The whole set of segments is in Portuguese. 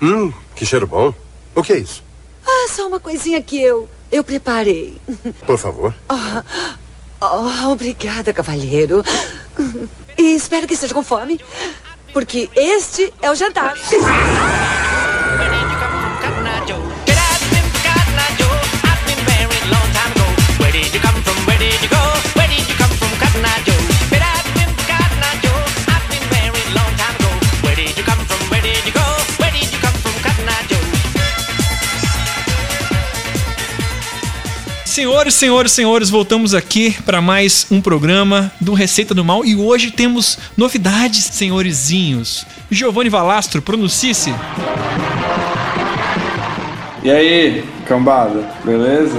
Hum, que cheiro bom. O que é isso? Ah, só uma coisinha que eu eu preparei. Por favor. Oh, oh, obrigada, cavalheiro. E espero que esteja com fome, porque este é o jantar. Senhores, senhores, senhores, voltamos aqui para mais um programa do Receita do Mal e hoje temos novidades, senhorizinhos. Giovanni Valastro, pronuncie-se. E aí, cambada, beleza?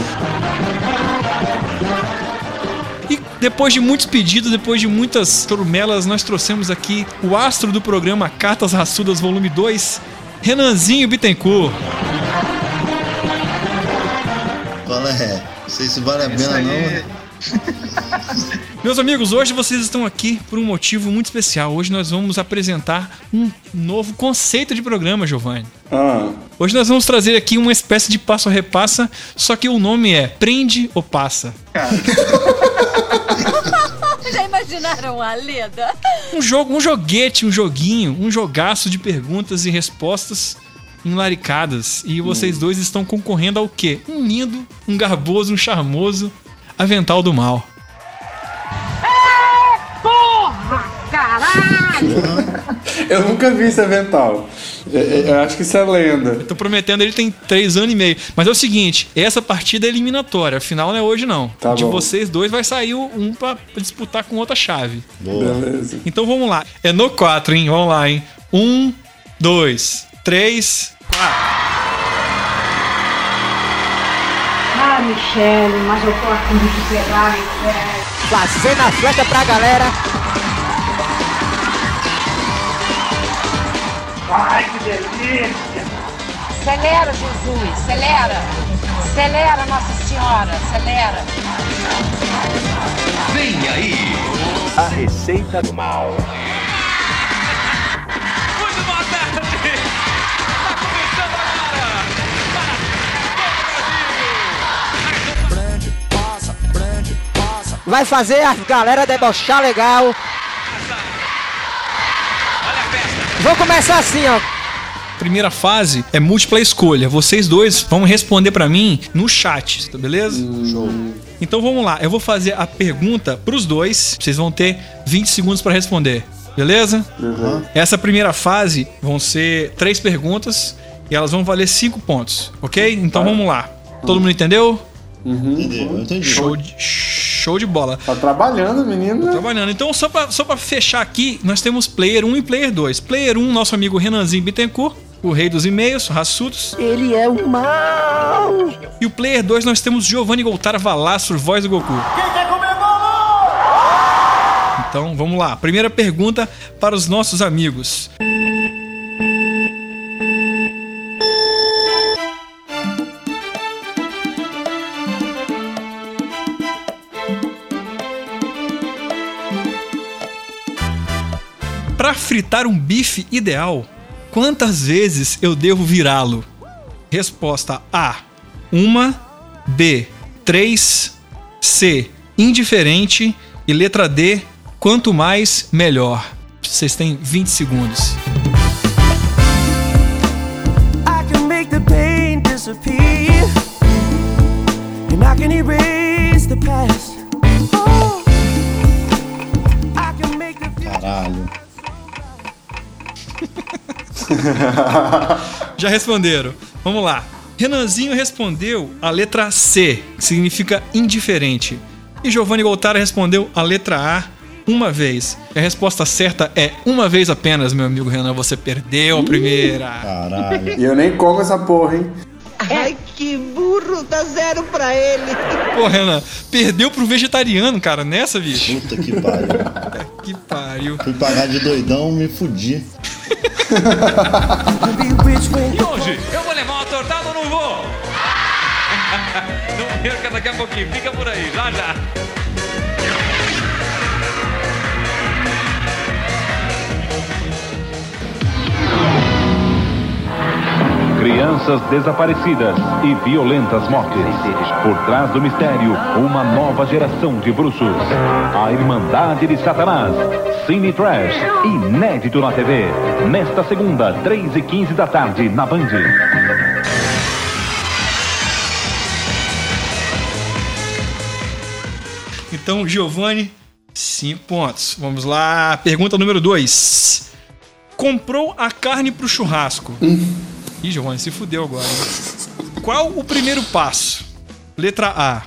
E depois de muitos pedidos, depois de muitas turmelas, nós trouxemos aqui o astro do programa Cartas Raçudas Volume 2, Renanzinho Bittencourt. Qual é? Não sei se vale a pena, não. Meus amigos, hoje vocês estão aqui por um motivo muito especial. Hoje nós vamos apresentar um novo conceito de programa, Giovanni. Ah, Hoje nós vamos trazer aqui uma espécie de passo a repassa, só que o nome é Prende ou Passa. Já imaginaram a Leda? Um jogo, um joguete, um joguinho, um jogaço de perguntas e respostas enlaricadas. E vocês dois estão concorrendo ao quê? Um lindo, um garboso, um charmoso avental do mal. eu nunca vi esse avental. Eu, eu acho que isso é lenda. Tô prometendo, ele tem três anos e meio. Mas é o seguinte, essa partida é eliminatória. Afinal, não é hoje, não. Tá De bom. vocês dois vai sair um pra disputar com outra chave. Boa. Beleza. Então vamos lá. É no 4, hein? Vamos lá, hein? Um, dois, três, quatro. Ah, Michele, mas eu tô afim de pegar, Michele. Fazendo a flecha pra galera. Acelera, Jesus, acelera. Acelera, Nossa Senhora, acelera. A receita do mal. Vai fazer a galera debochar legal. Vou começar assim, ó. Primeira fase é múltipla escolha. Vocês dois vão responder pra mim no chat, tá beleza? Show. Então vamos lá. Eu vou fazer a pergunta pros dois. Vocês vão ter 20 segundos pra responder. Beleza? Essa primeira fase vão ser três perguntas e elas vão valer cinco pontos, ok? Então vamos lá. Todo mundo entendeu? Entendeu? Eu entendi. Show de, show de bola. Tá trabalhando, menino. Trabalhando. Então, só pra, só pra fechar aqui, nós temos Player 1 e Player 2. Player 1, nosso amigo Renanzinho Bittencourt, o rei dos e-mails, raçudos. Ele é o mal. E o Player 2, nós temos Giovanni Goltara Valastro, voz do Goku. Então, vamos lá. Primeira pergunta para os nossos amigos. Para fritar um bife ideal, quantas vezes eu devo virá-lo? Resposta A: uma, B: três, C: indiferente e letra D: quanto mais melhor. Vocês têm 20 segundos. I can make the pain disappear, and I can erase Já responderam. Vamos lá. Renanzinho respondeu a letra C, que significa indiferente. E Giovanni Goltara respondeu a letra A uma vez. E a resposta certa é uma vez apenas, meu amigo Renan. Você perdeu a primeira. Caralho. E eu nem como essa porra, hein? Ai, que burro. Dá zero pra ele. Pô, Renan, perdeu pro vegetariano, cara, nessa, bicho. Puta que pariu. Que pariu. Fui pagar de doidão, me fudi. Be rich when E hoje, eu vou levar uma tortada ou não vou? não perca daqui a pouquinho, fica por aí, já já. Crianças desaparecidas e violentas mortes. Por trás do mistério, uma nova geração de bruxos. A Irmandade de Satanás. Cine Trash, inédito na TV. Nesta segunda, 3 e 15 da tarde, na Band. Então, Giovanni, 5 pontos. Vamos lá. Pergunta número 2. Comprou a carne pro churrasco. Ih, Giovanni, se fudeu agora. hein? Qual o primeiro passo? Letra A.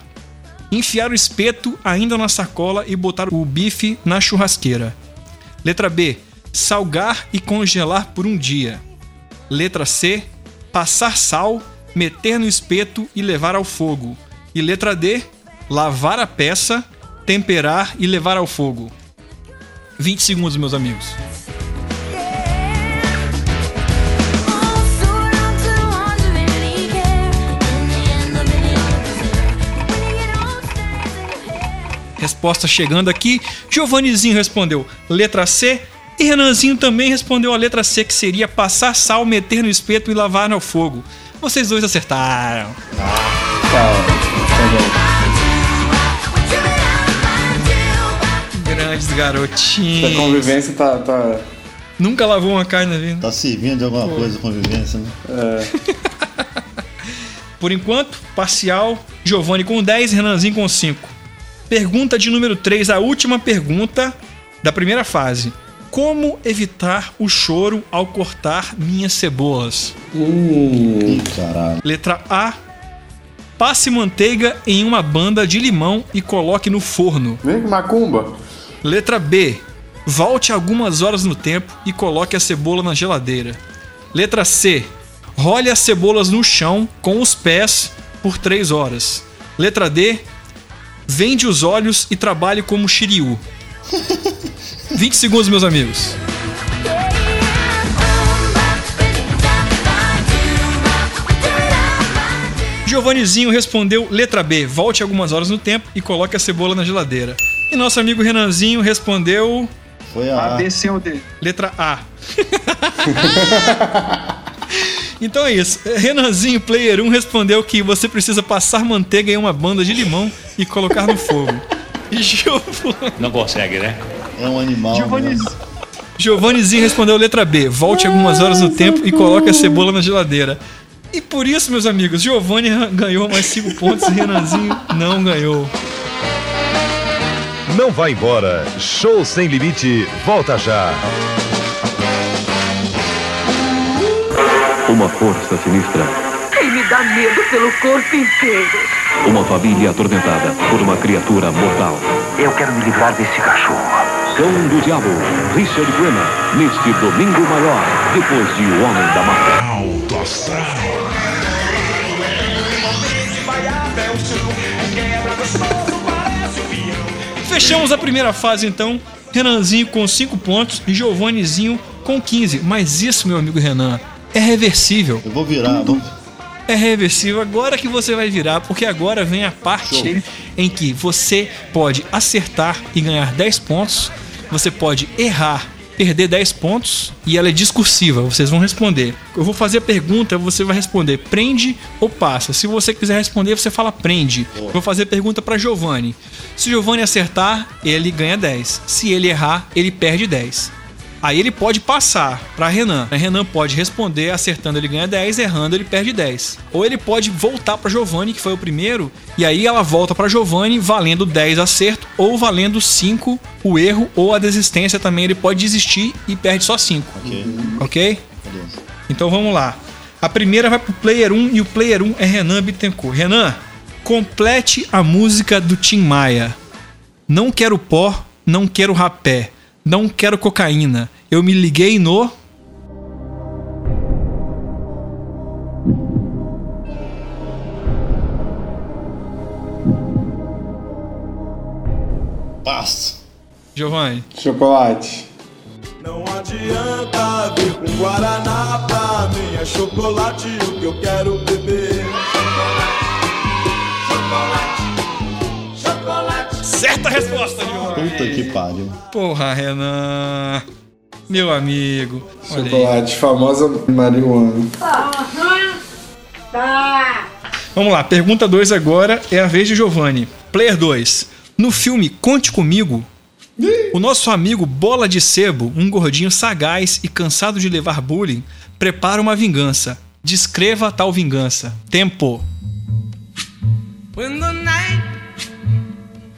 Enfiar o espeto ainda na sacola e botar o bife na churrasqueira. Letra B. Salgar e congelar por um dia. Letra C. Passar sal, meter no espeto e levar ao fogo. E letra D. Lavar a peça, temperar e levar ao fogo. 20 segundos, meus amigos. Resposta chegando aqui. Giovannizinho respondeu letra C. E Renanzinho também respondeu a letra C, que seria passar sal, meter no espeto e lavar no fogo. Vocês dois acertaram. Grandes Essa garotinhos. convivência tá. tá... Nunca lavou uma carne na vida. Tá servindo de alguma coisa a convivência, né? É, Por enquanto, parcial, Giovanni com 10, Renanzinho com 5. Pergunta de número 3, a última pergunta da primeira fase. Como evitar o choro ao cortar minhas cebolas? Ih, caralho. Letra A. Passe manteiga em uma banda de limão e coloque no forno. vem macumba. Letra B. Volte algumas horas no tempo e coloque a cebola na geladeira. Letra C. Role as cebolas no chão com os pés por 3 horas. Letra D. Vende os olhos e trabalhe como Shiryu. 20 segundos, meus amigos. Giovannizinho respondeu letra B. Volte algumas horas no tempo e coloque a cebola na geladeira. E nosso amigo Renanzinho respondeu Foi a. A, B, C ou D? Letra A. então é isso. Renanzinho Player 1 respondeu que você precisa passar manteiga em uma banda de limão e colocar no fogo. E Giovanni- Não consegue, né? É um animal. Giovanni- Né? Giovannizinho respondeu letra B. Volte algumas horas no tempo e coloque a cebola na geladeira. E por isso, meus amigos, Giovanni ganhou mais 5 pontos e Renanzinho não ganhou. Não vá embora. Show sem limite. Volta já. Uma força sinistra. Quem me dá medo pelo corpo inteiro. Uma família atormentada por uma criatura mortal. Eu quero me livrar desse cachorro. Cão do Diabo, Richard Crenna, neste domingo maior, depois de O Homem da Mata. Alto astral. Fechamos a primeira fase então. Renanzinho com 5 pontos e Giovannizinho com 15. Mas isso, meu amigo Renan, é reversível. Eu vou virar. Vou... É reversível agora que você vai virar, porque agora vem a parte em que você pode acertar e ganhar 10 pontos, você pode errar, perder 10 pontos e ela é discursiva, vocês vão responder. Eu vou fazer a pergunta, você vai responder prende ou passa. Se você quiser responder, você fala prende. Eu Vou fazer a pergunta para Giovanni. Se Giovanni acertar, ele ganha 10. Se ele errar, ele perde 10. Aí ele pode passar para Renan. Renan pode responder, acertando ele ganha 10, errando ele perde 10. Ou ele pode voltar para Giovanni, que foi o primeiro, e aí ela volta para Giovanni valendo 10 acerto ou valendo 5 o erro ou a desistência também ele pode desistir e perde só 5. Ok. OK? Beleza. Então vamos lá. A primeira vai pro player 1 e o player 1 é Renan Bittencourt. Renan, complete a música do Tim Maia. Não quero pó, não quero rapé, não quero cocaína. Eu me liguei no. Passo. Giovanni. Chocolate. Não adianta vir com Guaraná pra mim. É chocolate o que eu quero beber. Chocolate, chocolate. Certa resposta. Puta que pariu. Porra, Renan. Meu amigo. Chocolate, famosa marihuana. Tá. Vamos lá, pergunta 2 agora é a vez de Giovanni. Player 2. No filme Conte Comigo, o nosso amigo Bola de Sebo, um gordinho sagaz e cansado de levar bullying, prepara uma vingança. Descreva tal vingança. Tempo. When the night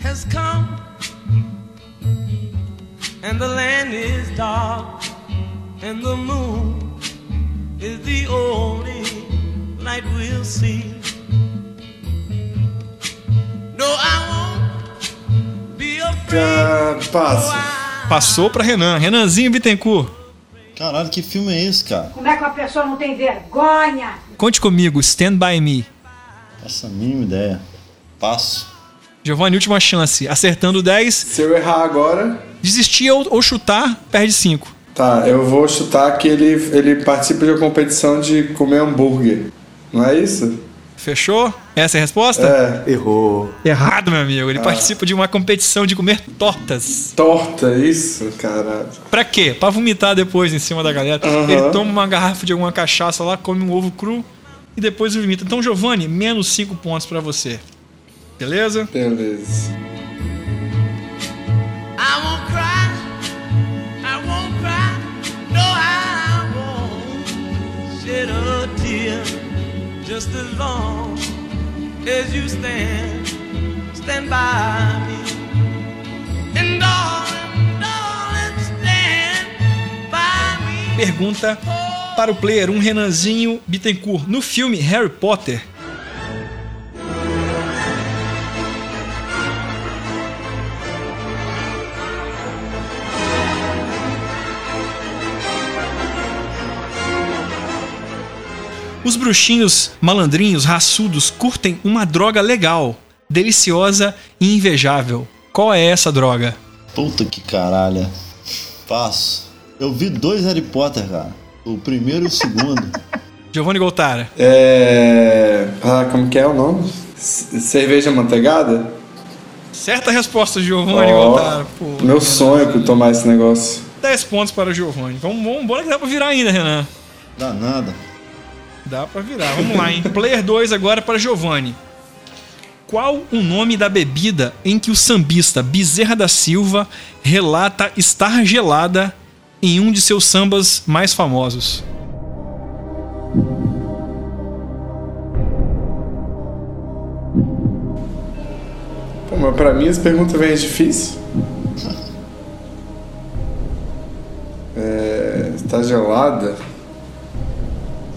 has come and the land is dark and the moon is the only light we'll see. No, I won't be afraid. Ah, passo. Passou pra Renan. Renanzinho Bittencourt. Caralho, que filme é esse, cara? Como é que uma pessoa não tem vergonha? Conte comigo, Stand By Me. Essa mínima ideia. Passo. Giovanni, última chance. Acertando 10. Se eu errar agora. Desistir ou, ou chutar, perde 5. Tá, eu vou chutar que ele, ele participa de uma competição de comer hambúrguer. Não é isso? Fechou? Essa é a resposta? É. Errou. Errado, meu amigo. Ele Ah. participa de uma competição de comer tortas. Torta, isso, caralho. Pra quê? Pra vomitar depois em cima da galera. Ele toma uma garrafa de alguma cachaça lá, come um ovo cru e depois vomita. Então, Giovanni, menos 5 pontos pra você. Beleza? Beleza. I won't cry. I won't cry. No, I won't shed a tear. Just as long as you stand, stand by me. And darling, darling, stand by me. Pergunta para o player, um Renanzinho Bittencourt. No filme Harry Potter, Os bruxinhos malandrinhos, raçudos, curtem uma droga legal, deliciosa e invejável. Qual é essa droga? Puta que caralho. Passo. Eu vi dois Harry Potter, cara. O primeiro e o segundo. Giovanni Goltara. É. Ah, como que é o nome? Cerveja manteigada? Certa resposta, Giovanni Ó, Goltara. Pô, meu sonho é tomar esse negócio. 10 pontos para o Giovanni. Vamos, vamos embora que dá pra virar ainda, Renan. Dá nada. Dá pra virar. Vamos lá, hein? Player 2 agora para Giovanni. Qual o nome da bebida em que o sambista Bezerra da Silva relata estar gelada em um de seus sambas mais famosos? Pô, mas pra mim essa pergunta vem difícil. É. Tá gelada?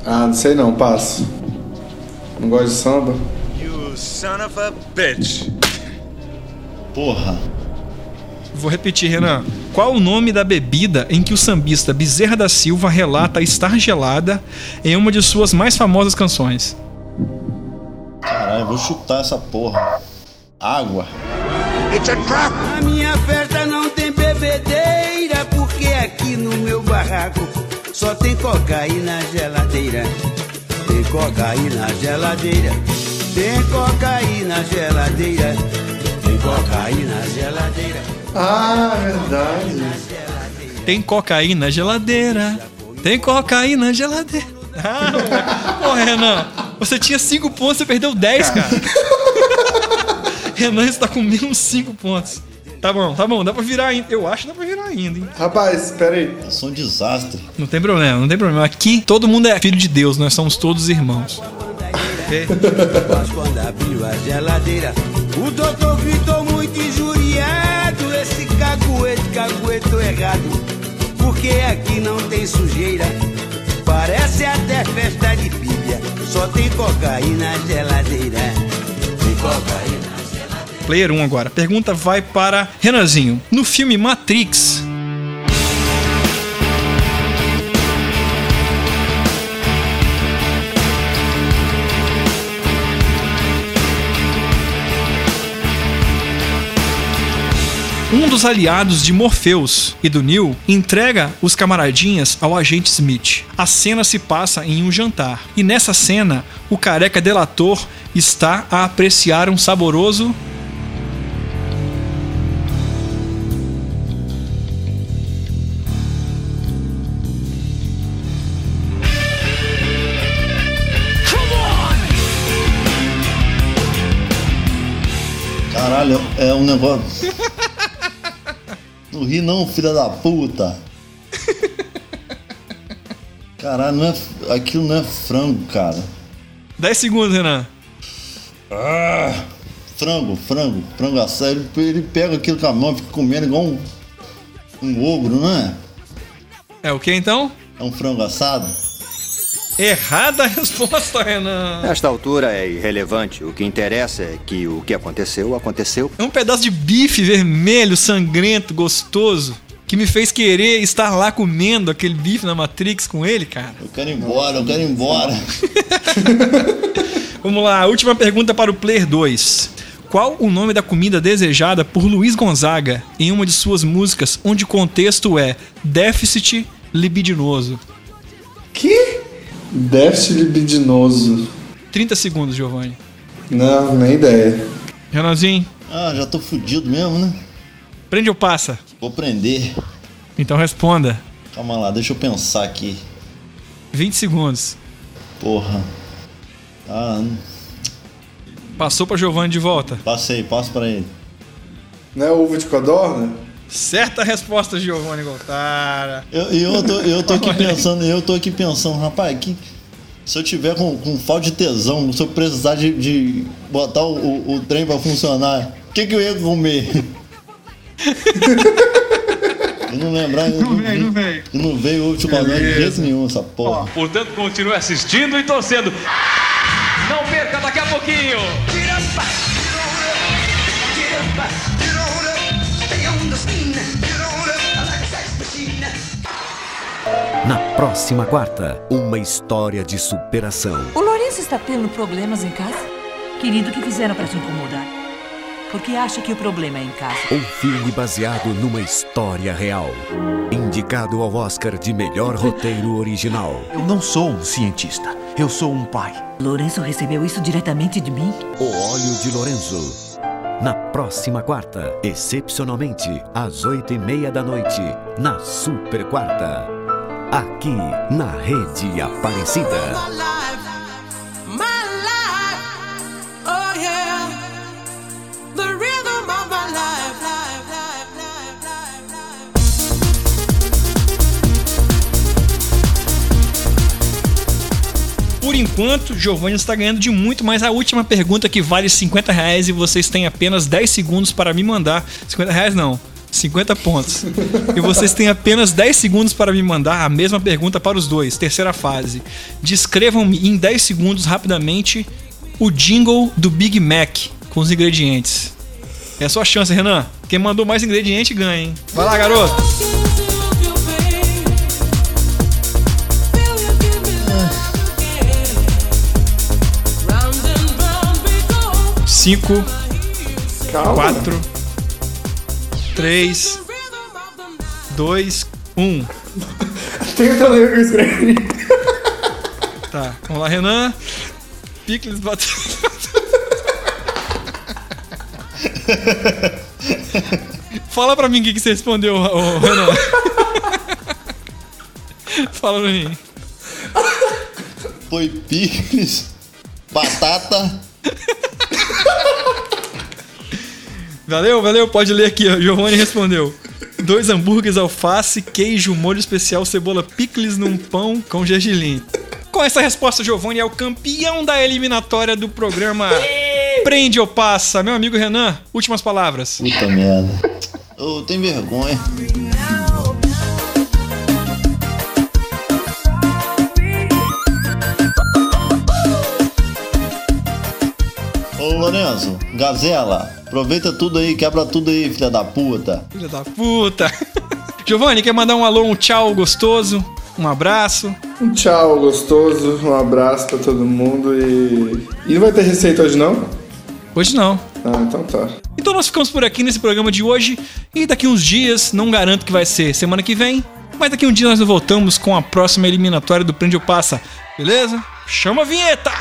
Ah, não sei não, passo. Não gosto de samba. You son of a bitch. Porra. Vou repetir, Renan. Qual o nome da bebida em que o sambista Bezerra da Silva relata estar gelada em uma de suas mais famosas canções? Caralho, eu vou chutar essa porra. Água. It's a trap. A minha festa não tem bebedeira, porque aqui no meu barraco só tem cocaína na geladeira. Tem cocaína na geladeira. Tem cocaína na geladeira. Tem cocaína na geladeira. Ah, verdade. Tem cocaína na geladeira. Tem cocaína na geladeira. Ah, pô, Renan, você tinha 5 pontos, você perdeu 10, cara. Renan está com menos 5 pontos. Tá bom, tá bom, dá pra virar ainda. Eu acho que dá pra virar ainda, hein? Rapaz, espera aí. Eu sou um desastre. Não tem problema, não tem problema. Aqui todo mundo é filho de Deus, nós somos todos irmãos. Mas quando abriu a geladeira, o doutor gritou muito injuriado. Esse errado. Porque aqui não tem sujeira. Parece até festa de bíblia. Só tem cocaína na geladeira. Tem cocaína. Player 1 agora. Pergunta vai para Renanzinho. No filme Matrix, Um dos aliados de Morpheus e do Neo entrega os camaradinhas ao agente Smith. A cena se passa em um jantar. E nessa cena, o careca delator está a apreciar um saboroso um negócio. Não ri não, filha da puta. Caralho, não é... aquilo não é frango, cara. 10 segundos, Renan. Ah, frango, frango, frango assado. Ele, ele pega aquilo com a mão e fica comendo igual um, um ogro, não é? É o que então? É um frango assado? Errada a resposta, Renan. Nesta altura é irrelevante. O que interessa é que o que aconteceu, aconteceu. É um pedaço de bife vermelho, sangrento, gostoso, que me fez querer estar lá comendo aquele bife na Matrix com ele, cara. Eu quero ir embora, eu quero ir embora. Vamos lá, última pergunta para o Player 2. Qual o nome da comida desejada por Luiz Gonzaga em uma de suas músicas, onde o contexto é déficit libidinoso? Que? Déficit libidinoso. 30 segundos, Giovanni. Não, nem ideia. Renanzinho, Ah, já tô fudido mesmo, né? prende ou passa? Vou prender. Então responda. Calma lá, deixa eu pensar aqui. 20 segundos. Porra. Ah, não- Passou para Giovanni de volta. passei, passo pra ele. Não é ovo de codorna? Certa resposta, Giovanni Goltara. Eu, eu, tô, eu tô aqui pensando, eu tô aqui pensando, rapaz, que se eu tiver com, com falta de tesão, se eu precisar de, de botar o, o, o trem pra funcionar, o que, que eu ia comer? eu não lembrar, eu não, veio, não veio. não veio ovo de codorna de jeito nenhum, essa porra. Portanto, continue assistindo e torcendo. Não perca daqui a pouquinho. Próxima quarta, uma história de superação. O Lourenço está tendo problemas em casa? Querido, o que fizeram para te incomodar? Porque acha que o problema é em casa. Um filme baseado numa história real. Indicado ao Oscar de melhor roteiro original. Eu não sou um cientista. Eu sou um pai. Lourenço recebeu isso diretamente de mim? O Óleo de Lorenzo. Na próxima quarta, excepcionalmente, às oito e meia da noite, na Super Quarta. Aqui, na Rede Aparecida. Oh yeah, the rhythm of my life, life, life, life, life, Por enquanto, Giovanni está ganhando de muito, mas a última pergunta que vale 50 reais e vocês têm apenas 10 segundos para me mandar. 50 reais não. 50 pontos. E vocês têm apenas 10 segundos para me mandar a mesma pergunta para os dois. Terceira fase. Descrevam-me em 10 segundos rapidamente o jingle do Big Mac com os ingredientes. É a sua chance, Renan. Quem mandou mais ingrediente ganha, hein? Vai lá, garoto. Cinco, quatro, três, dois, um. Tenta ler o que eu escrevi. Tá, vamos lá, Renan. Picles bateu. Fala pra mim o que que você respondeu, ô, Renan. Fala pra mim. Foi picles, batata. Valeu, valeu, pode ler aqui, ó. Giovanni respondeu. Dois hambúrgueres, alface, queijo, molho especial, cebola, picles num pão com gergelim. Com essa resposta, Giovanni é o campeão da eliminatória do programa Prende ou Passa. Meu amigo Renan, últimas palavras. Puta merda. Eu tenho vergonha. Ô Lorenzo, Gazela, aproveita tudo aí, quebra tudo aí, filha da puta. Filha da puta. Giovanni, quer mandar um alô, um tchau gostoso? Um abraço? Um tchau gostoso, um abraço pra todo mundo e. E não vai ter receita hoje não? Hoje não. Ah, então tá. Então nós ficamos por aqui nesse programa de hoje e daqui uns dias, não garanto que vai ser semana que vem, mas daqui um dia nós voltamos com a próxima eliminatória do Prende ou Passa, beleza? Chama a vinheta!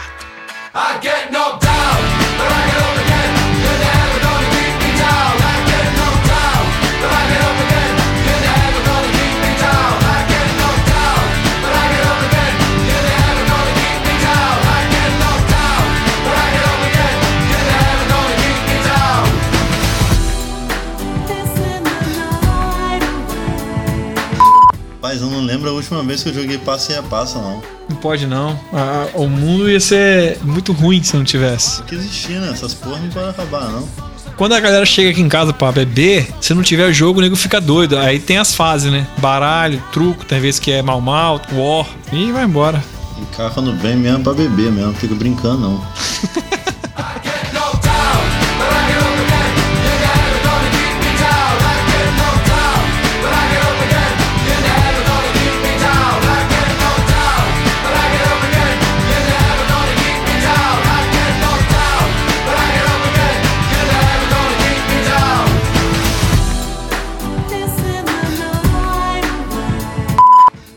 I get knocked down, but I get up lembro a última vez que eu joguei passe e repassa, não. Não pode não. Ah, o mundo ia ser muito ruim se não tivesse. Tem que existir, né? Essas porras não podem acabar, não. Quando a galera chega aqui em casa pra beber, se não tiver jogo, o nego fica doido. Aí tem as fases, né? Baralho, truco, tem vezes que é mal mal, war, e vai embora. E cara quando vem mesmo pra beber mesmo, não fica brincando, não.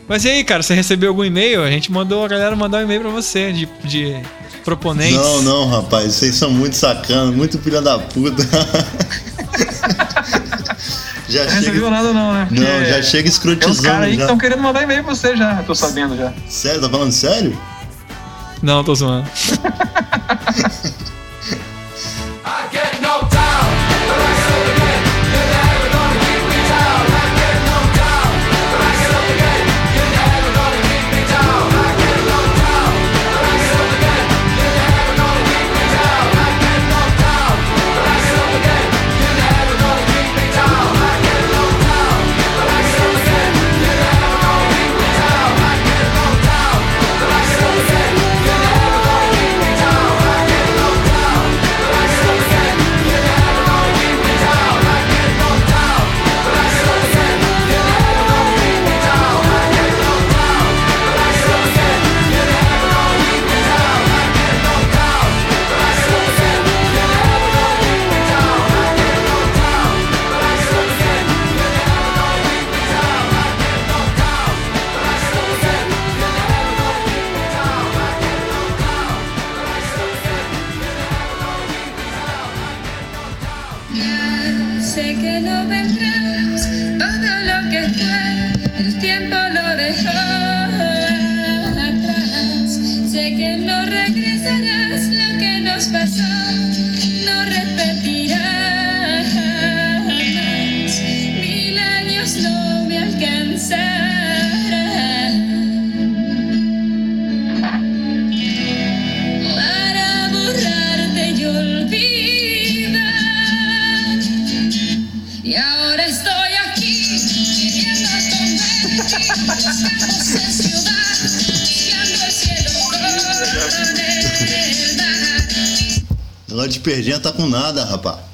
Mas e aí, cara, você recebeu algum e-mail? A gente mandou a galera mandar um e-mail pra você de, de proponentes. Não, não, rapaz, vocês são muito sacanos, muito filha da puta. já Não recebeu chega. nada não, né? Porque Não, já chega Tem uns escrotizando. caras aí que estão querendo mandar e-mail pra você já, eu tô sabendo já. Sério, tá falando sério? Não, tô zoando. vendrás, todo lo que fue, el tiempo lo dejó atrás. Sé que no regresarás, lo que nos pasó Negócio de perdinha tá com nada, rapaz.